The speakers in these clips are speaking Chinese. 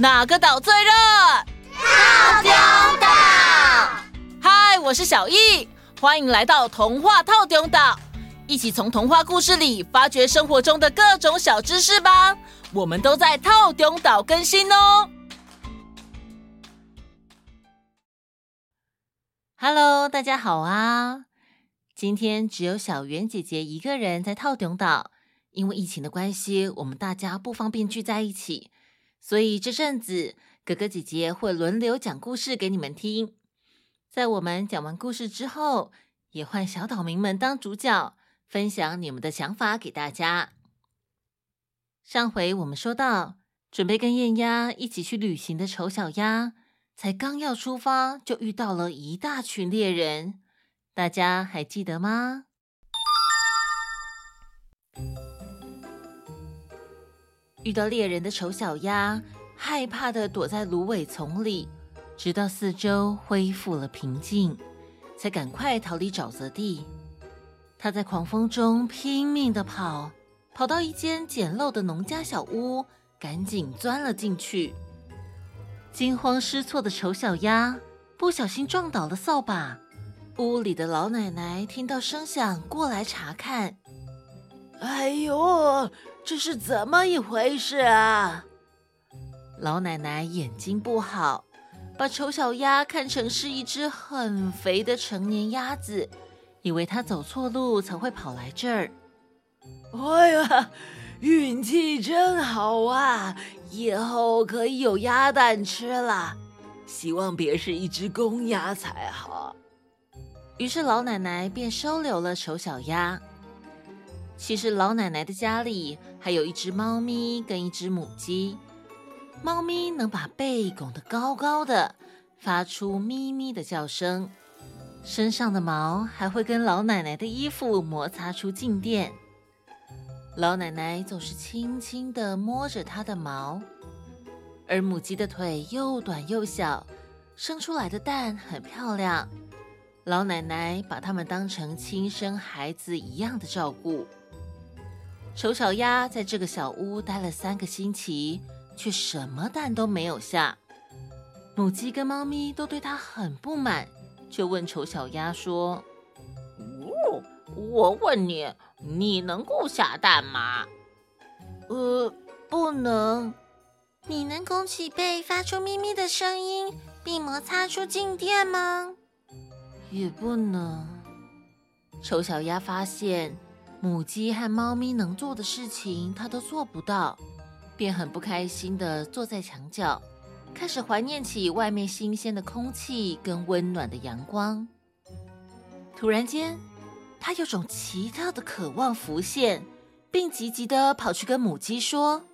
哪个岛最热？套丁岛。嗨，我是小易，欢迎来到童话套丁岛，一起从童话故事里发掘生活中的各种小知识吧。我们都在套丁岛更新哦。Hello，大家好啊！今天只有小圆姐姐一个人在套丁岛，因为疫情的关系，我们大家不方便聚在一起，所以这阵子哥哥姐姐会轮流讲故事给你们听。在我们讲完故事之后，也换小岛民们当主角，分享你们的想法给大家。上回我们说到，准备跟燕鸭一起去旅行的丑小鸭。才刚要出发，就遇到了一大群猎人，大家还记得吗？遇到猎人的丑小鸭，害怕的躲在芦苇丛里，直到四周恢复了平静，才赶快逃离沼泽地。他在狂风中拼命的跑，跑到一间简陋的农家小屋，赶紧钻了进去。惊慌失措的丑小鸭不小心撞倒了扫把，屋里的老奶奶听到声响过来查看。哎呦，这是怎么一回事啊？老奶奶眼睛不好，把丑小鸭看成是一只很肥的成年鸭子，以为它走错路才会跑来这儿。哎呀！运气真好啊！以后可以有鸭蛋吃了。希望别是一只公鸭才好。于是老奶奶便收留了丑小鸭。其实老奶奶的家里还有一只猫咪跟一只母鸡。猫咪能把背拱得高高的，发出咪咪的叫声。身上的毛还会跟老奶奶的衣服摩擦出静电。老奶奶总是轻轻地摸着它的毛，而母鸡的腿又短又小，生出来的蛋很漂亮。老奶奶把它们当成亲生孩子一样的照顾。丑小鸭在这个小屋待了三个星期，却什么蛋都没有下。母鸡跟猫咪都对它很不满，就问丑小鸭说：“哦，我问你。”你能够下蛋吗？呃，不能。你能拱起背发出咪咪的声音，并摩擦出静电吗？也不能。丑小鸭发现母鸡和猫咪能做的事情，它都做不到，便很不开心地坐在墙角，开始怀念起外面新鲜的空气跟温暖的阳光。突然间，他有种奇特的渴望浮现，并急急地跑去跟母鸡说：“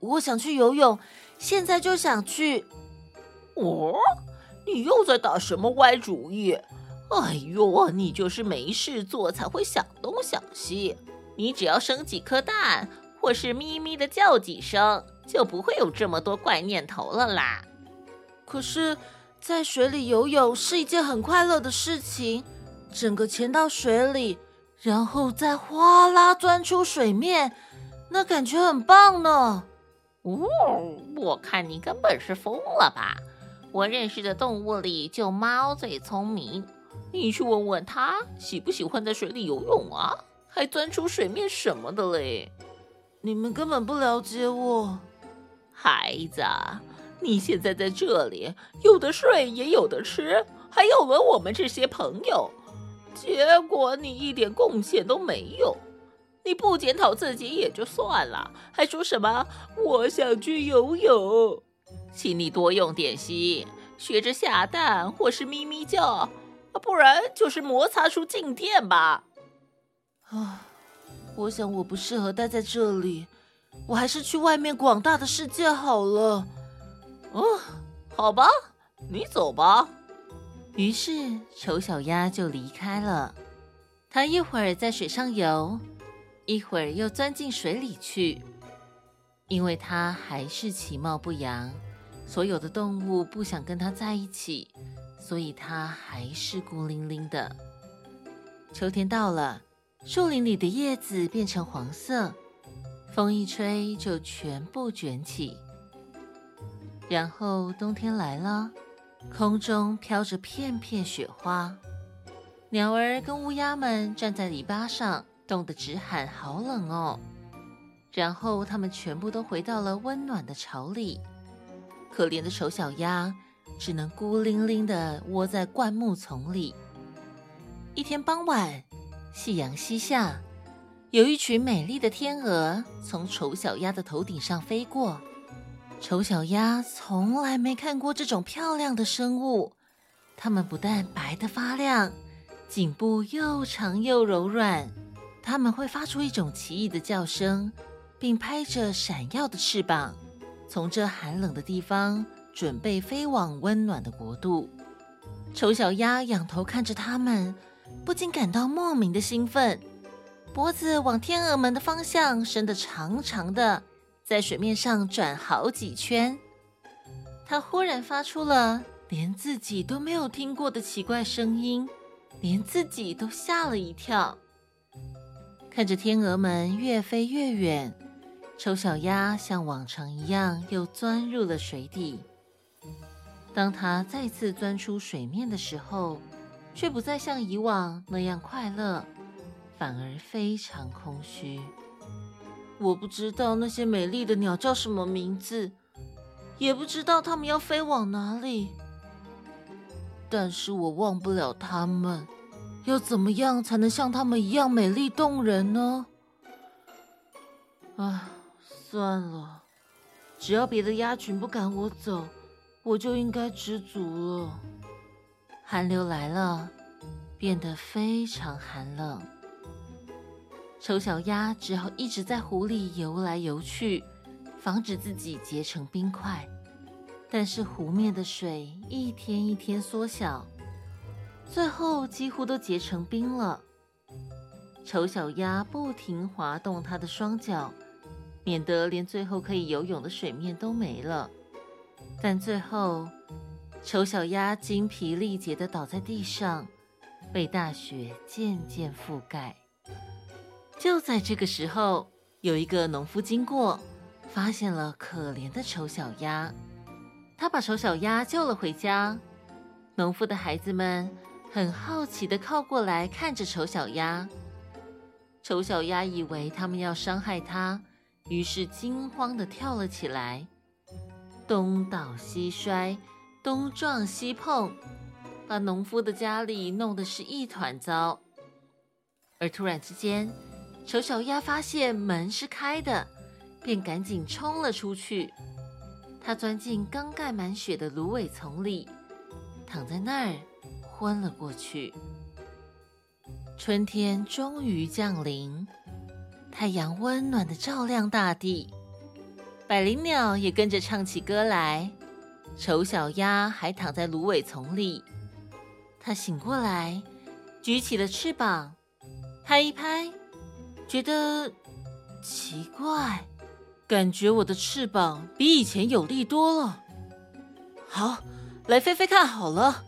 我想去游泳，现在就想去。”“哦，你又在打什么歪主意？哎呦，你就是没事做才会想东想西。你只要生几颗蛋，或是咪咪的叫几声，就不会有这么多怪念头了啦。”可是，在水里游泳是一件很快乐的事情。整个潜到水里，然后再哗啦钻出水面，那感觉很棒呢。哦，我看你根本是疯了吧！我认识的动物里，就猫最聪明。你去问问他，喜不喜欢在水里游泳啊？还钻出水面什么的嘞？你们根本不了解我，孩子。你现在在这里，有的睡，也有的吃，还要了我们这些朋友。结果你一点贡献都没有，你不检讨自己也就算了，还说什么我想去游泳？请你多用点心，学着下蛋或是咪咪叫，不然就是摩擦出静电吧。啊，我想我不适合待在这里，我还是去外面广大的世界好了。哦，好吧，你走吧。于是，丑小鸭就离开了。它一会儿在水上游，一会儿又钻进水里去。因为它还是其貌不扬，所有的动物不想跟它在一起，所以它还是孤零零的。秋天到了，树林里的叶子变成黄色，风一吹就全部卷起。然后冬天来了，空中飘着片片雪花，鸟儿跟乌鸦们站在篱笆上，冻得直喊“好冷哦”。然后他们全部都回到了温暖的巢里，可怜的丑小鸭只能孤零零地窝在灌木丛里。一天傍晚，夕阳西下，有一群美丽的天鹅从丑小鸭的头顶上飞过。丑小鸭从来没看过这种漂亮的生物，它们不但白得发亮，颈部又长又柔软，它们会发出一种奇异的叫声。并拍着闪耀的翅膀，从这寒冷的地方准备飞往温暖的国度。丑小鸭仰头看着他们，不禁感到莫名的兴奋，脖子往天鹅们的方向伸得长长的，在水面上转好几圈。它忽然发出了连自己都没有听过的奇怪声音，连自己都吓了一跳。看着天鹅们越飞越远。丑小鸭像往常一样又钻入了水底。当它再次钻出水面的时候，却不再像以往那样快乐，反而非常空虚。我不知道那些美丽的鸟叫什么名字，也不知道它们要飞往哪里，但是我忘不了它们。要怎么样才能像它们一样美丽动人呢？啊！算了，只要别的鸭群不赶我走，我就应该知足了。寒流来了，变得非常寒冷。丑小鸭只好一直在湖里游来游去，防止自己结成冰块。但是湖面的水一天一天缩小，最后几乎都结成冰了。丑小鸭不停滑动它的双脚。免得连最后可以游泳的水面都没了，但最后，丑小鸭精疲力竭地倒在地上，被大雪渐渐覆盖。就在这个时候，有一个农夫经过，发现了可怜的丑小鸭，他把丑小鸭救了回家。农夫的孩子们很好奇地靠过来看着丑小鸭，丑小鸭以为他们要伤害它。于是惊慌地跳了起来，东倒西摔，东撞西碰，把农夫的家里弄得是一团糟。而突然之间，丑小鸭发现门是开的，便赶紧冲了出去。它钻进刚盖满雪的芦苇丛里，躺在那儿昏了过去。春天终于降临。太阳温暖的照亮大地，百灵鸟也跟着唱起歌来。丑小鸭还躺在芦苇丛里，它醒过来，举起了翅膀，拍一拍，觉得奇怪，感觉我的翅膀比以前有力多了。好，来飞飞看好了。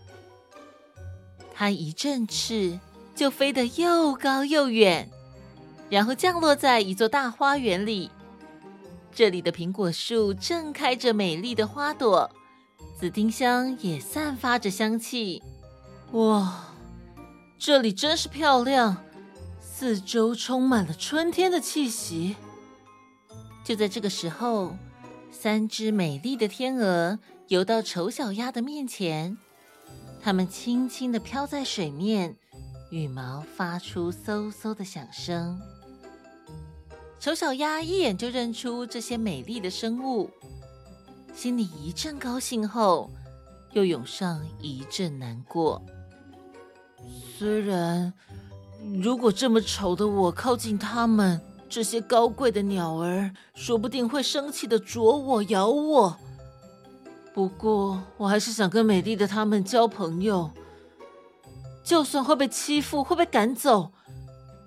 它一振翅，就飞得又高又远。然后降落在一座大花园里，这里的苹果树正开着美丽的花朵，紫丁香也散发着香气。哇，这里真是漂亮，四周充满了春天的气息。就在这个时候，三只美丽的天鹅游到丑小鸭的面前，它们轻轻地飘在水面，羽毛发出嗖嗖的响声。丑小鸭一眼就认出这些美丽的生物，心里一阵高兴后，又涌上一阵难过。虽然如果这么丑的我靠近它们，这些高贵的鸟儿说不定会生气的啄我、咬我。不过，我还是想跟美丽的它们交朋友，就算会被欺负、会被赶走。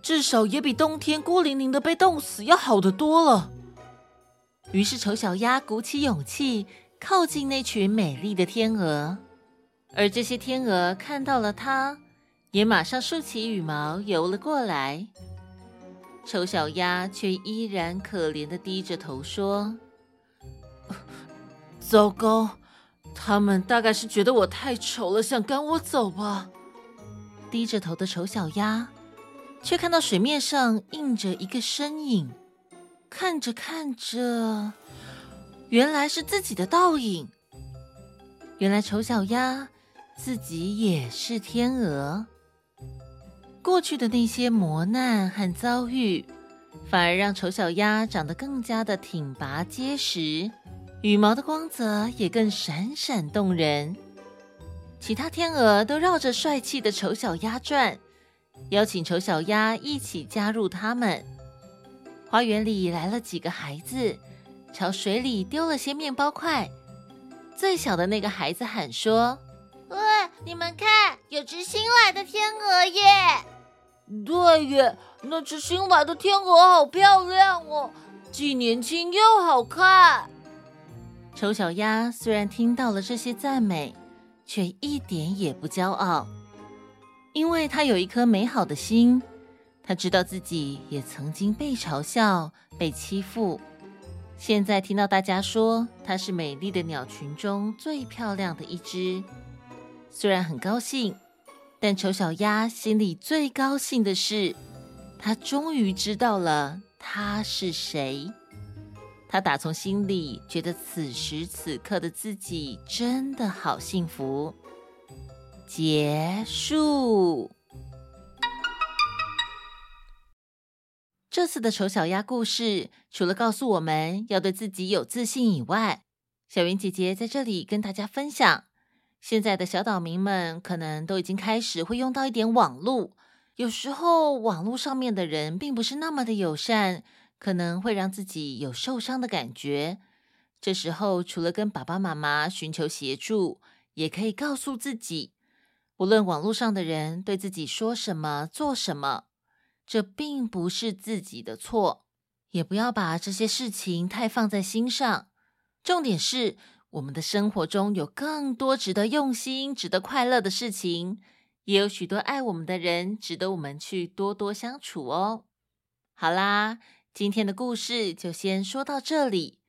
至少也比冬天孤零零的被冻死要好得多了。于是丑小鸭鼓起勇气靠近那群美丽的天鹅，而这些天鹅看到了它，也马上竖起羽毛游了过来。丑小鸭却依然可怜的低着头说：“糟糕，他们大概是觉得我太丑了，想赶我走吧。低着头的丑小鸭，却看到水面上映着一个身影，看着看着，原来是自己的倒影。原来丑小鸭自己也是天鹅。过去的那些磨难和遭遇，反而让丑小鸭长得更加的挺拔结实，羽毛的光泽也更闪闪动人。其他天鹅都绕着帅气的丑小鸭转，邀请丑小鸭一起加入他们。花园里来了几个孩子，朝水里丢了些面包块。最小的那个孩子喊说：“喂，你们看，有只新来的天鹅耶！”对耶，那只新来的天鹅好漂亮哦，既年轻又好看。丑小鸭虽然听到了这些赞美，却一点也不骄傲，因为他有一颗美好的心。他知道自己也曾经被嘲笑、被欺负，现在听到大家说他是美丽的鸟群中最漂亮的一只，虽然很高兴。但丑小鸭心里最高兴的是，他终于知道了他是谁。他打从心里觉得此时此刻的自己真的好幸福。结束。这次的丑小鸭故事，除了告诉我们要对自己有自信以外，小云姐姐在这里跟大家分享。现在的小岛民们可能都已经开始会用到一点网络，有时候网络上面的人并不是那么的友善，可能会让自己有受伤的感觉。这时候除了跟爸爸妈妈寻求协助，也可以告诉自己，无论网络上的人对自己说什么、做什么，这并不是自己的错，也不要把这些事情太放在心上。重点是。我们的生活中有更多值得用心、值得快乐的事情，也有许多爱我们的人，值得我们去多多相处哦。好啦，今天的故事就先说到这里，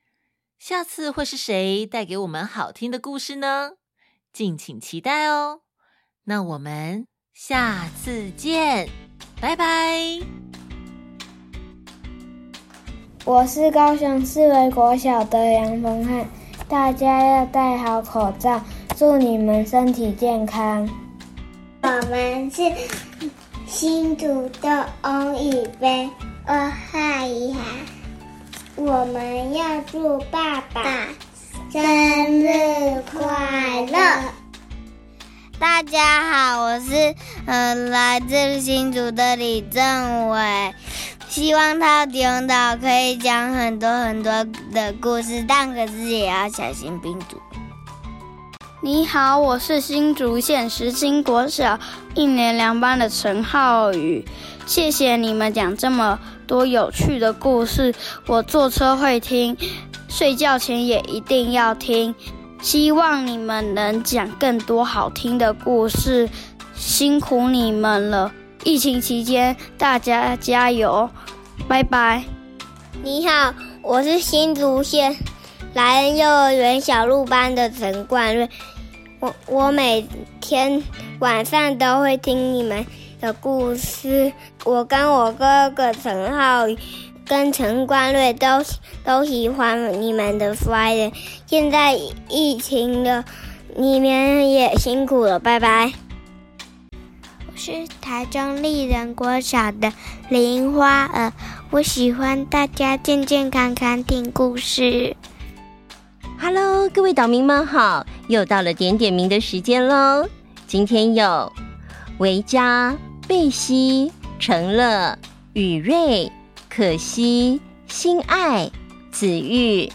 下次会是谁带给我们好听的故事呢？敬请期待哦。那我们下次见，拜拜。我是高雄市维国小的杨峰汉。大家要戴好口罩，祝你们身体健康。我们是新竹的翁宇飞，二号一号。我们要祝爸爸生日快乐。大家好，我是呃来自新竹的李正伟。希望他的领导可以讲很多很多的故事，但可是也要小心病毒。你好，我是新竹县实心国小一年两班的陈浩宇。谢谢你们讲这么多有趣的故事，我坐车会听，睡觉前也一定要听。希望你们能讲更多好听的故事，辛苦你们了。疫情期间，大家加油，拜拜。你好，我是新竹县莱恩幼儿园小鹿班的陈冠瑞。我我每天晚上都会听你们的故事。我跟我哥哥陈浩宇跟陈冠瑞都都喜欢你们的 Friday。现在疫情了，你们也辛苦了，拜拜。我是台中丽人国小的林花儿，我喜欢大家健健康康听故事。Hello，各位岛民们好，又到了点点名的时间喽。今天有维嘉、贝西、陈乐、雨瑞、可惜、心爱、子玉、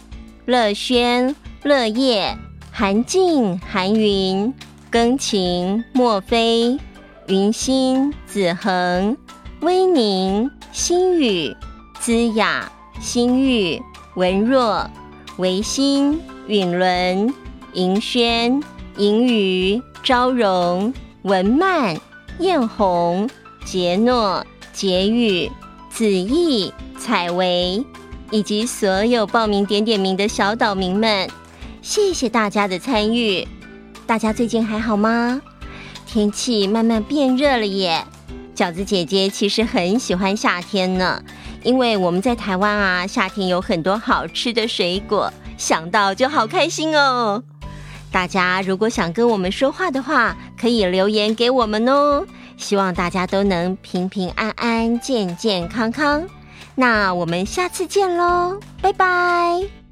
乐轩、乐业、韩静、韩云、庚晴、莫非。云心、子恒、威宁、心雨、姿雅、心玉、文若、维新、允伦、银轩、银鱼、昭荣、文曼、艳红、杰诺、杰宇、子毅、采薇，以及所有报名点点名的小岛民们，谢谢大家的参与。大家最近还好吗？天气慢慢变热了耶。饺子姐姐其实很喜欢夏天呢，因为我们在台湾啊，夏天有很多好吃的水果，想到就好开心哦。大家如果想跟我们说话的话，可以留言给我们哦。希望大家都能平平安安、健健康康。那我们下次见喽，拜拜。